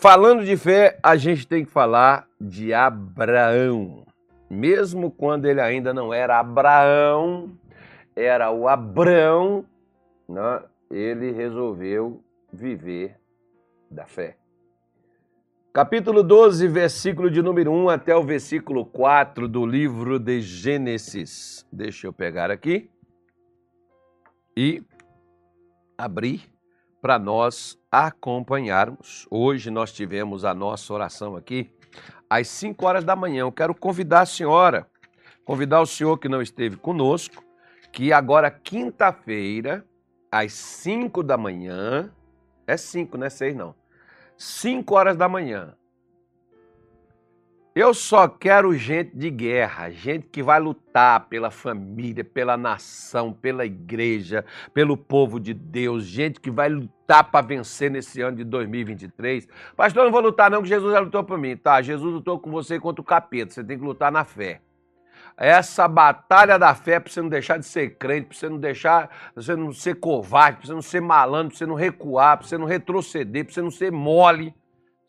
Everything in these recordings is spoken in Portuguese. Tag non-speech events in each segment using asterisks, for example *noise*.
falando de fé, a gente tem que falar de Abraão. Mesmo quando ele ainda não era Abraão, era o Abrão, né? ele resolveu viver da fé. Capítulo 12, versículo de número 1 até o versículo 4 do livro de Gênesis. Deixa eu pegar aqui e abrir para nós acompanharmos. Hoje nós tivemos a nossa oração aqui às 5 horas da manhã. Eu quero convidar a senhora, convidar o senhor que não esteve conosco, que agora quinta-feira, às 5 da manhã, é 5, não é 6 não 5 horas da manhã. Eu só quero gente de guerra, gente que vai lutar pela família, pela nação, pela igreja, pelo povo de Deus, gente que vai lutar para vencer nesse ano de 2023. Pastor, não vou lutar não, que Jesus já lutou por mim. Tá, Jesus lutou com você contra o capeta, você tem que lutar na fé. Essa batalha da fé para você não deixar de ser crente, para você não deixar, para você não ser covarde, para você não ser malandro, para você não recuar, para você não retroceder, para você não ser mole.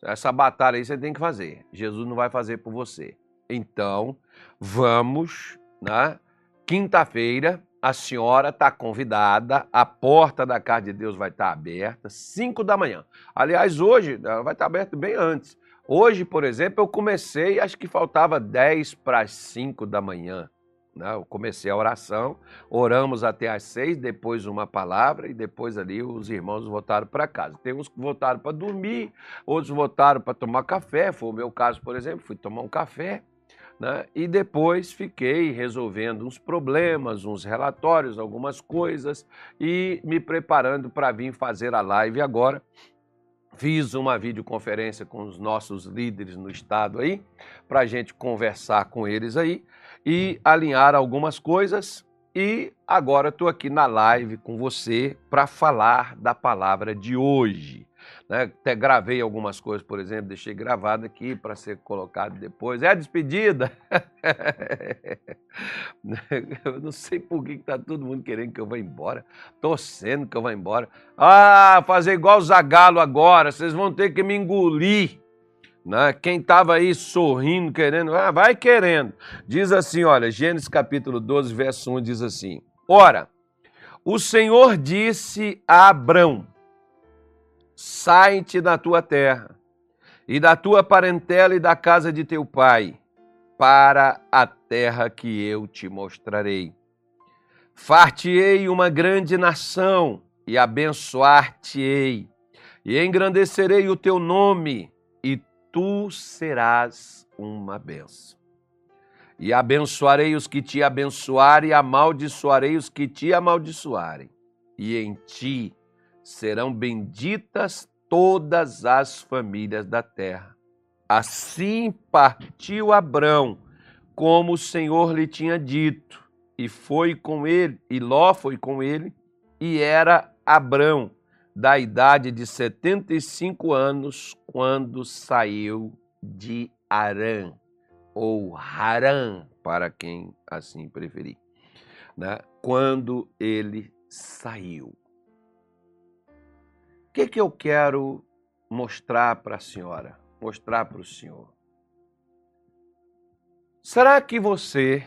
Essa batalha aí você tem que fazer. Jesus não vai fazer por você. Então, vamos, né? Quinta-feira, a senhora está convidada, a porta da casa de Deus vai estar tá aberta, 5 da manhã. Aliás, hoje vai estar tá aberta bem antes. Hoje, por exemplo, eu comecei, acho que faltava 10 para as 5 da manhã. Né? Eu comecei a oração, oramos até às 6, depois uma palavra e depois ali os irmãos voltaram para casa. Tem uns que voltaram para dormir, outros voltaram para tomar café. Foi o meu caso, por exemplo, fui tomar um café. Né? E depois fiquei resolvendo uns problemas, uns relatórios, algumas coisas e me preparando para vir fazer a live agora. Fiz uma videoconferência com os nossos líderes no estado aí, para a gente conversar com eles aí e alinhar algumas coisas. E agora estou aqui na live com você para falar da palavra de hoje. Né? Até gravei algumas coisas, por exemplo, deixei gravado aqui para ser colocado depois. É a despedida. *laughs* eu não sei por que está todo mundo querendo que eu vá embora, torcendo que eu vá embora. Ah, fazer igual o Zagalo agora, vocês vão ter que me engolir. Né? Quem estava aí sorrindo, querendo, ah, vai querendo. Diz assim, olha, Gênesis capítulo 12, verso 1 diz assim: Ora, o Senhor disse a Abrão: Sai-te da tua terra e da tua parentela e da casa de teu pai, para a terra que eu te mostrarei. Far-te-ei uma grande nação e abençoar-te-ei, e engrandecerei o teu nome, e tu serás uma benção. E abençoarei os que te abençoarem, e amaldiçoarei os que te amaldiçoarem, e em ti serão benditas todas as famílias da terra. Assim partiu Abrão, como o Senhor lhe tinha dito, e foi com ele, e Ló foi com ele, e era Abrão, da idade de 75 anos, quando saiu de Arã, ou Harã, para quem assim preferir, né? quando ele saiu. O que, que eu quero mostrar para a senhora, mostrar para o senhor? Será que você,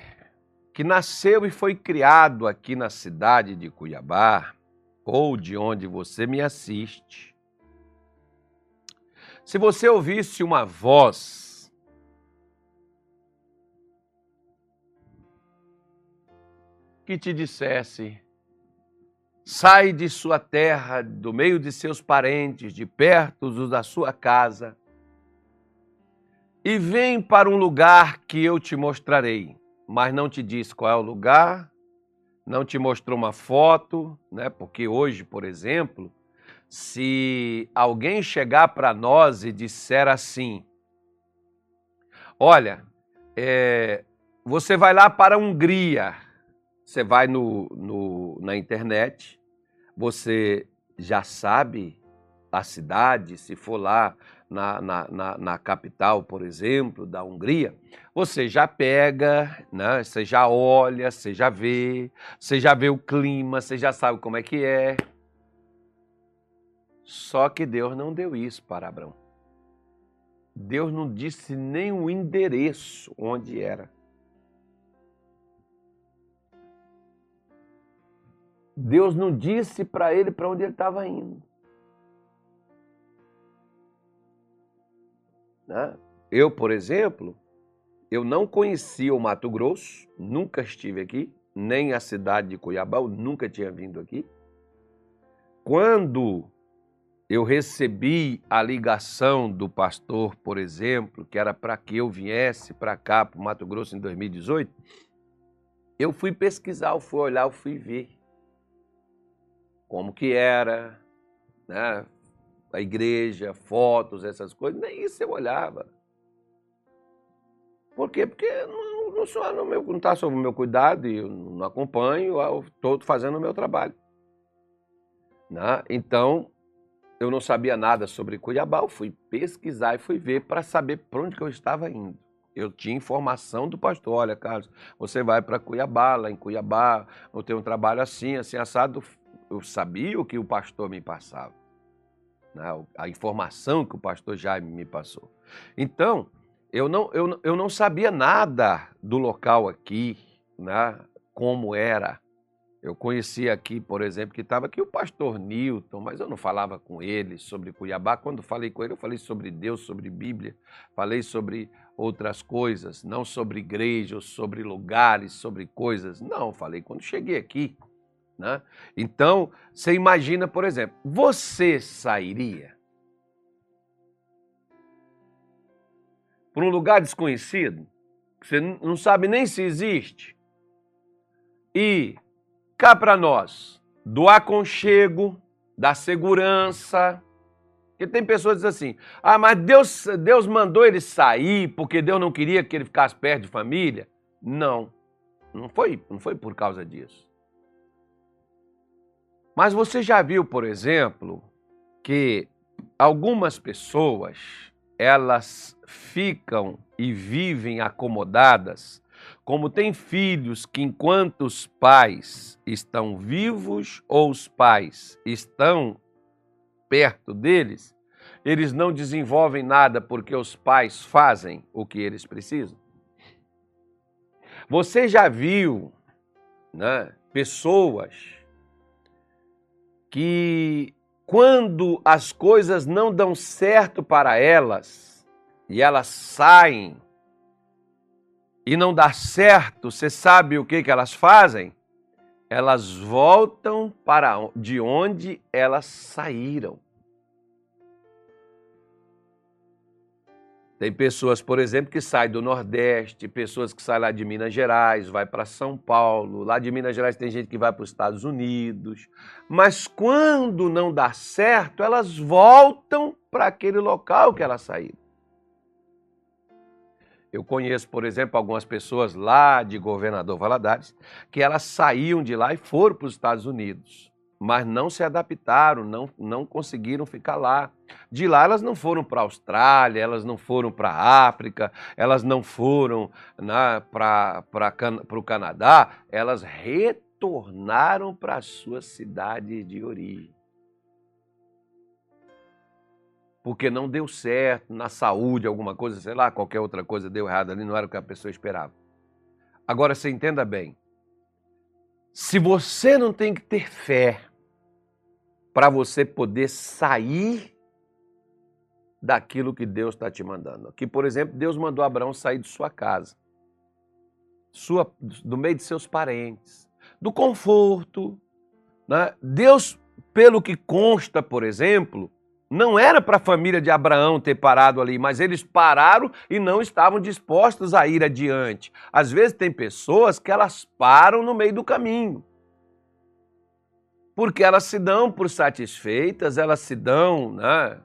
que nasceu e foi criado aqui na cidade de Cuiabá, ou de onde você me assiste, se você ouvisse uma voz que te dissesse: Sai de sua terra, do meio de seus parentes, de perto dos da sua casa, e vem para um lugar que eu te mostrarei. Mas não te disse qual é o lugar, não te mostrou uma foto, né? Porque hoje, por exemplo, se alguém chegar para nós e disser assim: Olha, é, você vai lá para a Hungria, você vai no, no, na internet, você já sabe a cidade, se for lá na, na, na, na, capital, por exemplo, da Hungria, você já pega, né? você já olha, você já vê, você já vê o clima, você já sabe como é que é. Só que Deus não deu isso para Abraão. Deus não disse nem o endereço onde era. Deus não disse para ele para onde ele estava indo. Né? Eu, por exemplo, eu não conhecia o Mato Grosso, nunca estive aqui, nem a cidade de Cuiabá, eu nunca tinha vindo aqui. Quando eu recebi a ligação do pastor, por exemplo, que era para que eu viesse para cá, para o Mato Grosso, em 2018, eu fui pesquisar, eu fui olhar, eu fui ver como que era, né? A igreja, fotos, essas coisas, nem isso eu olhava. Por quê? Porque não, não está sob o meu cuidado e eu não acompanho, eu estou fazendo o meu trabalho. Né? Então, eu não sabia nada sobre Cuiabá, eu fui pesquisar e fui ver para saber para onde que eu estava indo. Eu tinha informação do pastor, olha, Carlos, você vai para Cuiabá, lá em Cuiabá, eu tenho um trabalho assim, assim, assado. Eu sabia o que o pastor me passava, né? a informação que o pastor Jaime me passou. Então, eu não, eu, eu não sabia nada do local aqui, né? como era. Eu conhecia aqui, por exemplo, que estava aqui o pastor Newton, mas eu não falava com ele sobre Cuiabá. Quando falei com ele, eu falei sobre Deus, sobre Bíblia, falei sobre outras coisas, não sobre igreja, sobre lugares, sobre coisas. Não, falei quando cheguei aqui. Né? Então, você imagina, por exemplo, você sairia para um lugar desconhecido, que você não sabe nem se existe, e cá para nós, do aconchego, da segurança, porque tem pessoas que dizem assim: ah, mas Deus, Deus mandou ele sair porque Deus não queria que ele ficasse perto de família. Não, não foi, não foi por causa disso. Mas você já viu, por exemplo, que algumas pessoas elas ficam e vivem acomodadas, como tem filhos que enquanto os pais estão vivos ou os pais estão perto deles, eles não desenvolvem nada porque os pais fazem o que eles precisam. Você já viu né, pessoas que quando as coisas não dão certo para elas e elas saem e não dá certo, você sabe o que, que elas fazem? Elas voltam para de onde elas saíram. Tem pessoas, por exemplo, que saem do Nordeste, pessoas que saem lá de Minas Gerais, vai para São Paulo. Lá de Minas Gerais tem gente que vai para os Estados Unidos. Mas quando não dá certo, elas voltam para aquele local que elas saíram. Eu conheço, por exemplo, algumas pessoas lá de Governador Valadares que elas saíam de lá e foram para os Estados Unidos mas não se adaptaram, não, não conseguiram ficar lá. De lá elas não foram para a Austrália, elas não foram para a África, elas não foram né, para o Canadá, elas retornaram para sua cidade de origem. Porque não deu certo na saúde, alguma coisa, sei lá, qualquer outra coisa deu errado ali, não era o que a pessoa esperava. Agora você entenda bem. Se você não tem que ter fé para você poder sair daquilo que Deus está te mandando. Aqui, por exemplo, Deus mandou Abraão sair de sua casa, sua, do meio de seus parentes, do conforto. Né? Deus, pelo que consta, por exemplo, não era para a família de Abraão ter parado ali, mas eles pararam e não estavam dispostos a ir adiante. Às vezes tem pessoas que elas param no meio do caminho porque elas se dão por satisfeitas, elas se dão, né?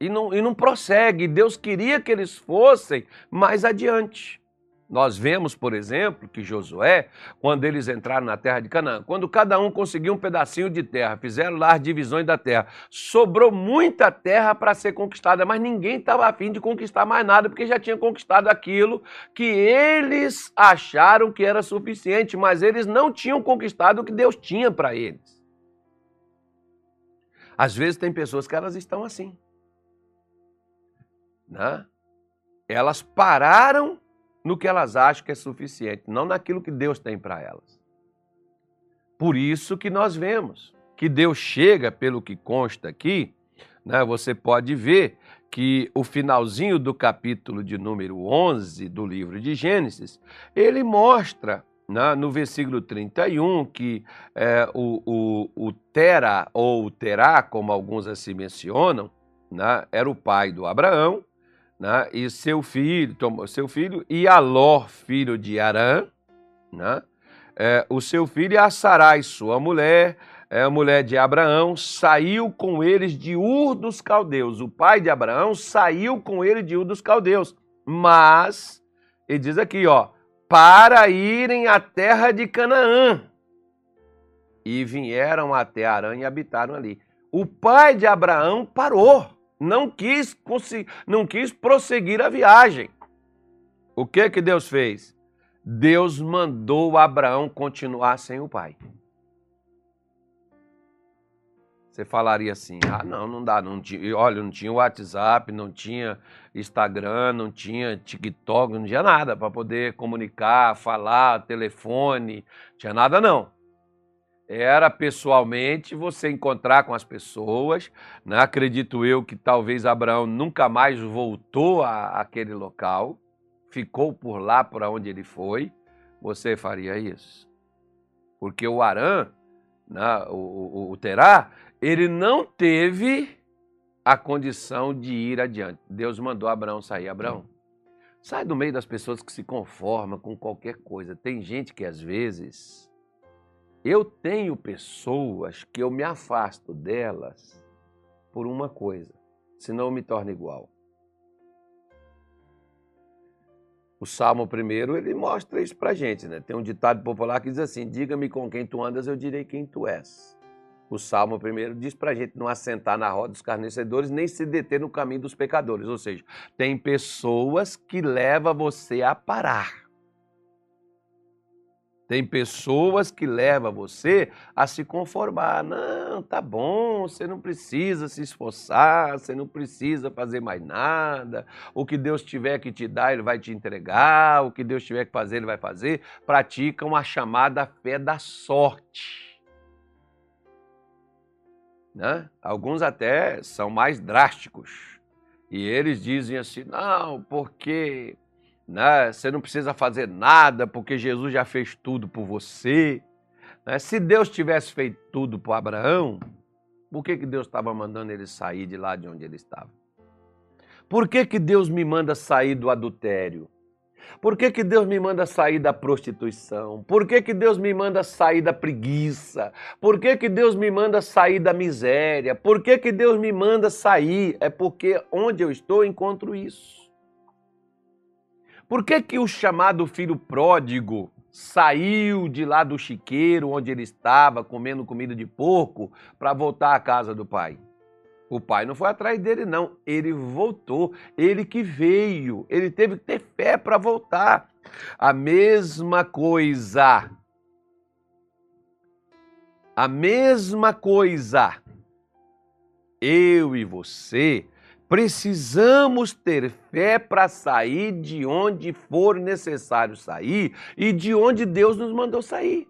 E não, e não prossegue. Deus queria que eles fossem mais adiante. Nós vemos, por exemplo, que Josué, quando eles entraram na terra de Canaã, quando cada um conseguiu um pedacinho de terra, fizeram lá as divisões da terra, sobrou muita terra para ser conquistada, mas ninguém estava afim de conquistar mais nada, porque já tinha conquistado aquilo que eles acharam que era suficiente, mas eles não tinham conquistado o que Deus tinha para eles. Às vezes tem pessoas que elas estão assim. né? elas pararam no que elas acham que é suficiente, não naquilo que Deus tem para elas. Por isso que nós vemos que Deus chega, pelo que consta aqui, né, você pode ver que o finalzinho do capítulo de número 11 do livro de Gênesis, ele mostra né, no versículo 31 que é, o, o, o Tera, ou Terá, como alguns assim mencionam, né, era o pai do Abraão, né, e seu filho, seu filho, e Aló, filho de Arã, né, é, o seu filho e a Sarai, sua mulher, é, a mulher de Abraão, saiu com eles de Ur dos Caldeus. O pai de Abraão saiu com ele de Ur dos Caldeus. Mas, ele diz aqui, ó, para irem à terra de Canaã. E vieram até Arã e habitaram ali. O pai de Abraão parou, não quis, não quis prosseguir a viagem. O que que Deus fez? Deus mandou Abraão continuar sem o pai. Você falaria assim: ah, não, não dá. Não tinha, olha, não tinha WhatsApp, não tinha Instagram, não tinha TikTok, não tinha nada para poder comunicar, falar, telefone, tinha nada não. Era pessoalmente você encontrar com as pessoas. Né? Acredito eu que talvez Abraão nunca mais voltou a, aquele local, ficou por lá, por onde ele foi. Você faria isso? Porque o Arã, né, o, o, o Terá, ele não teve a condição de ir adiante. Deus mandou Abraão sair. Abraão, sai do meio das pessoas que se conformam com qualquer coisa. Tem gente que às vezes eu tenho pessoas que eu me afasto delas por uma coisa, senão eu me torno igual. O Salmo primeiro, ele mostra isso pra gente, né? Tem um ditado popular que diz assim: "Diga-me com quem tu andas, eu direi quem tu és". O Salmo primeiro diz para a gente não assentar na roda dos carnecedores, nem se deter no caminho dos pecadores. Ou seja, tem pessoas que levam você a parar. Tem pessoas que levam você a se conformar. Não, tá bom, você não precisa se esforçar, você não precisa fazer mais nada. O que Deus tiver que te dar, Ele vai te entregar. O que Deus tiver que fazer, Ele vai fazer. Praticam a chamada fé da sorte. Né? Alguns até são mais drásticos. E eles dizem assim: não, porque né, você não precisa fazer nada, porque Jesus já fez tudo por você. Né? Se Deus tivesse feito tudo por Abraão, por que, que Deus estava mandando ele sair de lá de onde ele estava? Por que, que Deus me manda sair do adultério? Por que, que Deus me manda sair da prostituição? Por que, que Deus me manda sair da preguiça? Por que, que Deus me manda sair da miséria? Por que, que Deus me manda sair? É porque onde eu estou encontro isso. Por que, que o chamado filho pródigo saiu de lá do chiqueiro onde ele estava comendo comida de porco para voltar à casa do pai? O pai não foi atrás dele, não. Ele voltou. Ele que veio. Ele teve que ter fé para voltar. A mesma coisa. A mesma coisa. Eu e você precisamos ter fé para sair de onde for necessário sair e de onde Deus nos mandou sair.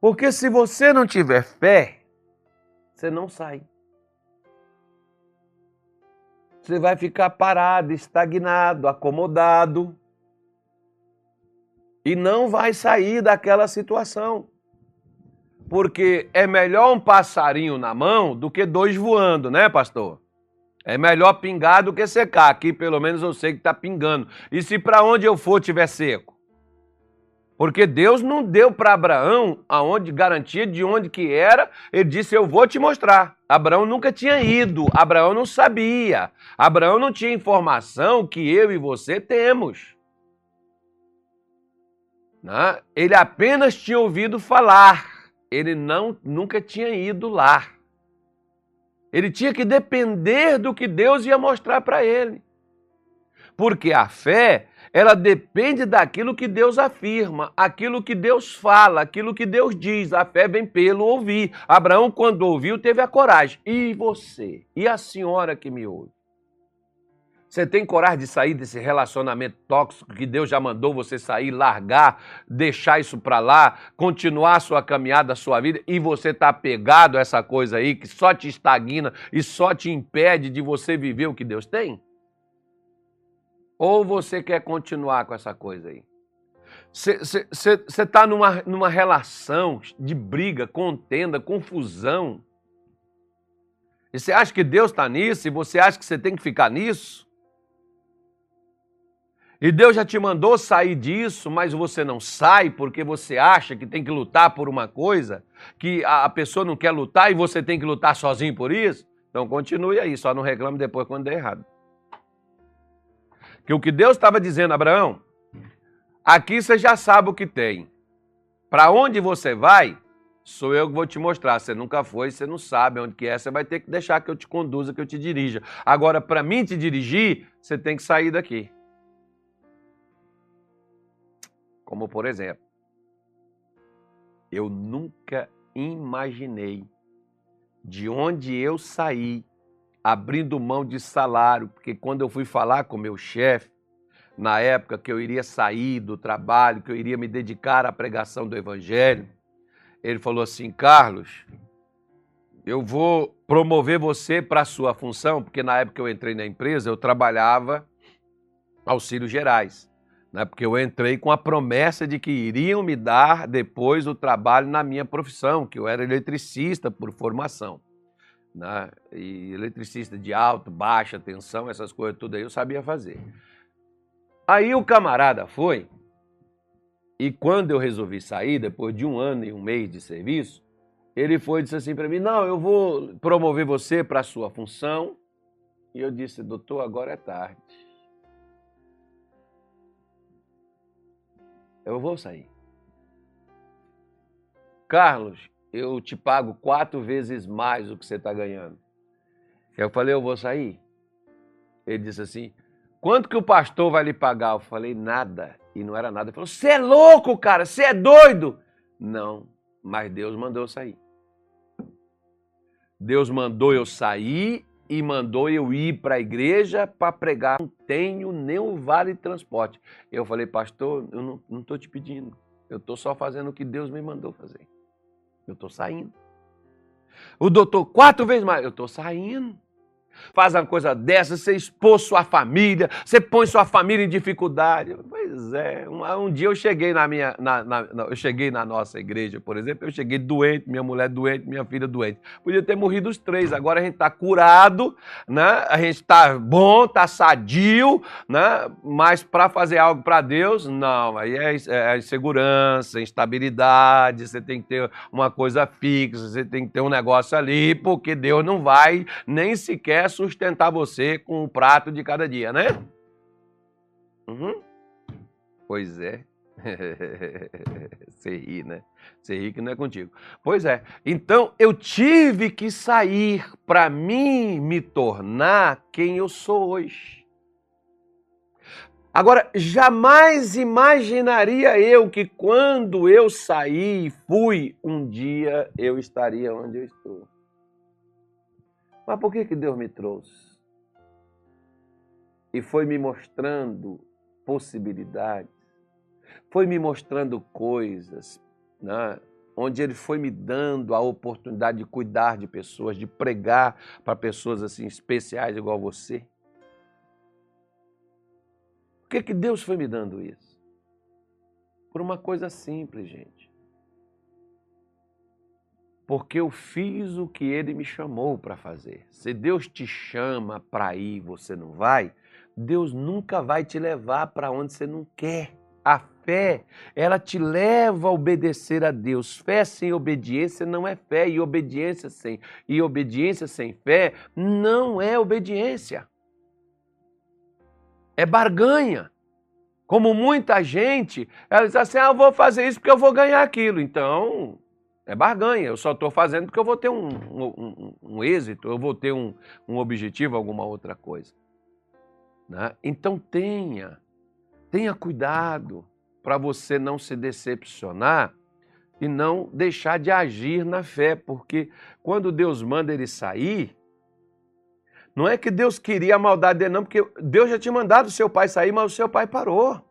Porque se você não tiver fé, você não sai. Você vai ficar parado, estagnado, acomodado. E não vai sair daquela situação. Porque é melhor um passarinho na mão do que dois voando, né, pastor? É melhor pingar do que secar. Aqui, pelo menos, eu sei que está pingando. E se para onde eu for tiver seco? Porque Deus não deu para Abraão aonde garantia de onde que era, ele disse: "Eu vou te mostrar". Abraão nunca tinha ido, Abraão não sabia. Abraão não tinha informação que eu e você temos. Né? Ele apenas tinha ouvido falar. Ele não nunca tinha ido lá. Ele tinha que depender do que Deus ia mostrar para ele. Porque a fé, ela depende daquilo que Deus afirma, aquilo que Deus fala, aquilo que Deus diz. A fé vem pelo ouvir. Abraão, quando ouviu, teve a coragem. E você? E a senhora que me ouve? Você tem coragem de sair desse relacionamento tóxico que Deus já mandou você sair, largar, deixar isso para lá, continuar a sua caminhada, a sua vida e você está apegado a essa coisa aí que só te estagna e só te impede de você viver o que Deus tem? Ou você quer continuar com essa coisa aí? Você está numa, numa relação de briga, contenda, confusão. E você acha que Deus está nisso? E você acha que você tem que ficar nisso? E Deus já te mandou sair disso, mas você não sai porque você acha que tem que lutar por uma coisa, que a pessoa não quer lutar e você tem que lutar sozinho por isso? Então continue aí, só não reclame depois quando der errado. Que o que Deus estava dizendo, Abraão, aqui você já sabe o que tem. Para onde você vai, sou eu que vou te mostrar. Você nunca foi, você não sabe onde que é, você vai ter que deixar que eu te conduza, que eu te dirija. Agora, para mim te dirigir, você tem que sair daqui. Como por exemplo, eu nunca imaginei de onde eu saí abrindo mão de salário, porque quando eu fui falar com meu chefe, na época que eu iria sair do trabalho, que eu iria me dedicar à pregação do evangelho, ele falou assim: "Carlos, eu vou promover você para a sua função, porque na época que eu entrei na empresa, eu trabalhava auxílios gerais né? porque eu entrei com a promessa de que iriam me dar depois o trabalho na minha profissão, que eu era eletricista por formação. Né? E eletricista de alto, baixa tensão, essas coisas tudo aí eu sabia fazer. Aí o camarada foi, e quando eu resolvi sair, depois de um ano e um mês de serviço, ele foi e disse assim para mim: Não, eu vou promover você para a sua função. E eu disse: Doutor, agora é tarde. Eu vou sair. Carlos, eu te pago quatro vezes mais do que você está ganhando. Eu falei, eu vou sair. Ele disse assim, quanto que o pastor vai lhe pagar? Eu falei, nada. E não era nada. Ele falou, você é louco, cara, você é doido. Não, mas Deus mandou eu sair. Deus mandou eu sair e mandou eu ir para a igreja para pregar. Não tenho nem o vale transporte. Eu falei, pastor, eu não estou te pedindo. Eu estou só fazendo o que Deus me mandou fazer. Eu estou saindo. O doutor, quatro vezes mais. Eu estou saindo. Faz uma coisa dessa, você expôs sua família, você põe sua família em dificuldade. Pois é, um, um dia eu cheguei na minha, na, na, eu cheguei na nossa igreja, por exemplo, eu cheguei doente, minha mulher doente, minha filha doente. Podia ter morrido os três, agora a gente está curado, né? a gente está bom, está sadio, né? mas para fazer algo para Deus, não, aí é, é insegurança, instabilidade, você tem que ter uma coisa fixa, você tem que ter um negócio ali, porque Deus não vai nem sequer sustentar você com o prato de cada dia, né? Uhum. Pois é. *laughs* Você ri, né? Você ri que não é contigo. Pois é. Então eu tive que sair para mim me tornar quem eu sou hoje. Agora, jamais imaginaria eu que quando eu saí e fui, um dia eu estaria onde eu estou. Mas por que, que Deus me trouxe? E foi me mostrando possibilidades, foi me mostrando coisas, né? onde Ele foi me dando a oportunidade de cuidar de pessoas, de pregar para pessoas assim especiais igual você. Por que, que Deus foi me dando isso? Por uma coisa simples, gente porque eu fiz o que ele me chamou para fazer. Se Deus te chama para ir você não vai, Deus nunca vai te levar para onde você não quer. A fé, ela te leva a obedecer a Deus. Fé sem obediência não é fé e obediência sem e obediência sem fé não é obediência. É barganha. Como muita gente, ela diz assim: "Ah, eu vou fazer isso porque eu vou ganhar aquilo". Então, é barganha, eu só estou fazendo porque eu vou ter um, um, um, um êxito, eu vou ter um, objetivo, alguma outra coisa. Né? Então tenha, tenha cuidado para você não se decepcionar e não deixar de agir na fé, porque quando Deus manda ele sair, não é que Deus queria a maldade dele, não, porque Deus já tinha mandado o seu pai sair, mas o seu pai parou.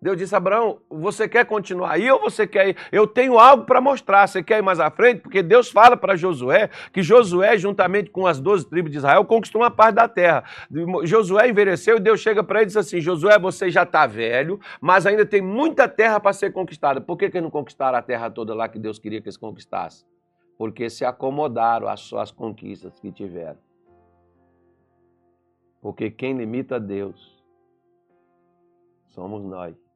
Deus disse: Abraão, você quer continuar aí ou você quer ir? Eu tenho algo para mostrar. Você quer ir mais à frente? Porque Deus fala para Josué que Josué, juntamente com as 12 tribos de Israel, conquistou uma parte da terra. Josué envelheceu e Deus chega para ele e diz assim: Josué, você já está velho, mas ainda tem muita terra para ser conquistada. Por que, que não conquistaram a terra toda lá que Deus queria que eles conquistassem? Porque se acomodaram às suas conquistas que tiveram. Porque quem limita Deus somos nós.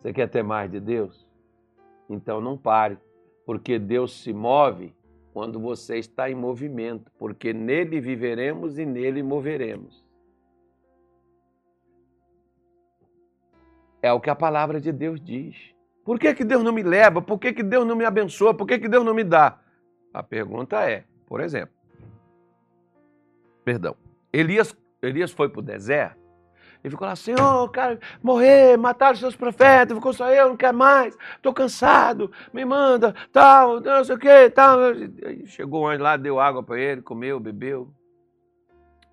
Você quer ter mais de Deus? Então não pare, porque Deus se move quando você está em movimento, porque nele viveremos e nele moveremos. É o que a palavra de Deus diz. Por que, que Deus não me leva? Por que, que Deus não me abençoa? Por que, que Deus não me dá? A pergunta é, por exemplo, perdão, Elias, Elias foi para o deserto ele ficou lá, Senhor, cara, morrer, mataram seus profetas, ficou só eu, não quero mais, estou cansado, me manda, tal, não sei o que, tal. Chegou um anjo lá, deu água para ele, comeu, bebeu.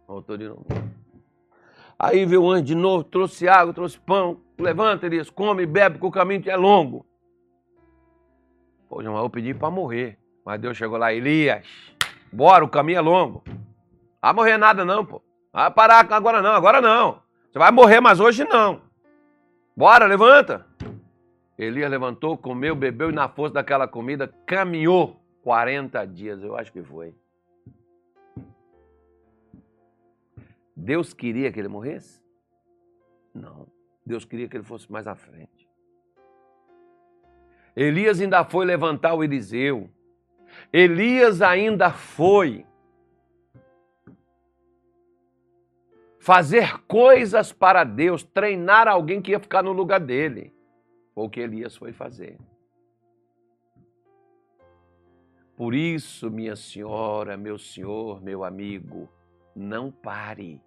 Voltou de novo. Aí veio o anjo de novo, trouxe água, trouxe pão, levanta, Elias, come, bebe, porque o caminho é longo. Pô, João, eu pedi para morrer, mas Deus chegou lá, Elias, bora, o caminho é longo. Vai morrer nada não, pô. Vai parar agora não, agora não. Você vai morrer, mas hoje não. Bora, levanta. Elias levantou, comeu, bebeu e na força daquela comida caminhou 40 dias, eu acho que foi. Deus queria que ele morresse? Não. Deus queria que ele fosse mais à frente. Elias ainda foi levantar o Eliseu. Elias ainda foi fazer coisas para Deus, treinar alguém que ia ficar no lugar dele. Foi o que Elias foi fazer. Por isso, minha senhora, meu senhor, meu amigo, não pare.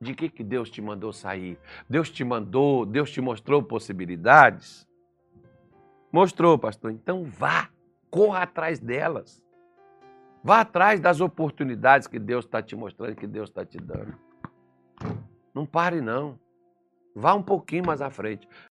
De que, que Deus te mandou sair? Deus te mandou, Deus te mostrou possibilidades? Mostrou, pastor. Então vá, corra atrás delas. Vá atrás das oportunidades que Deus está te mostrando, que Deus está te dando. Não pare, não. Vá um pouquinho mais à frente.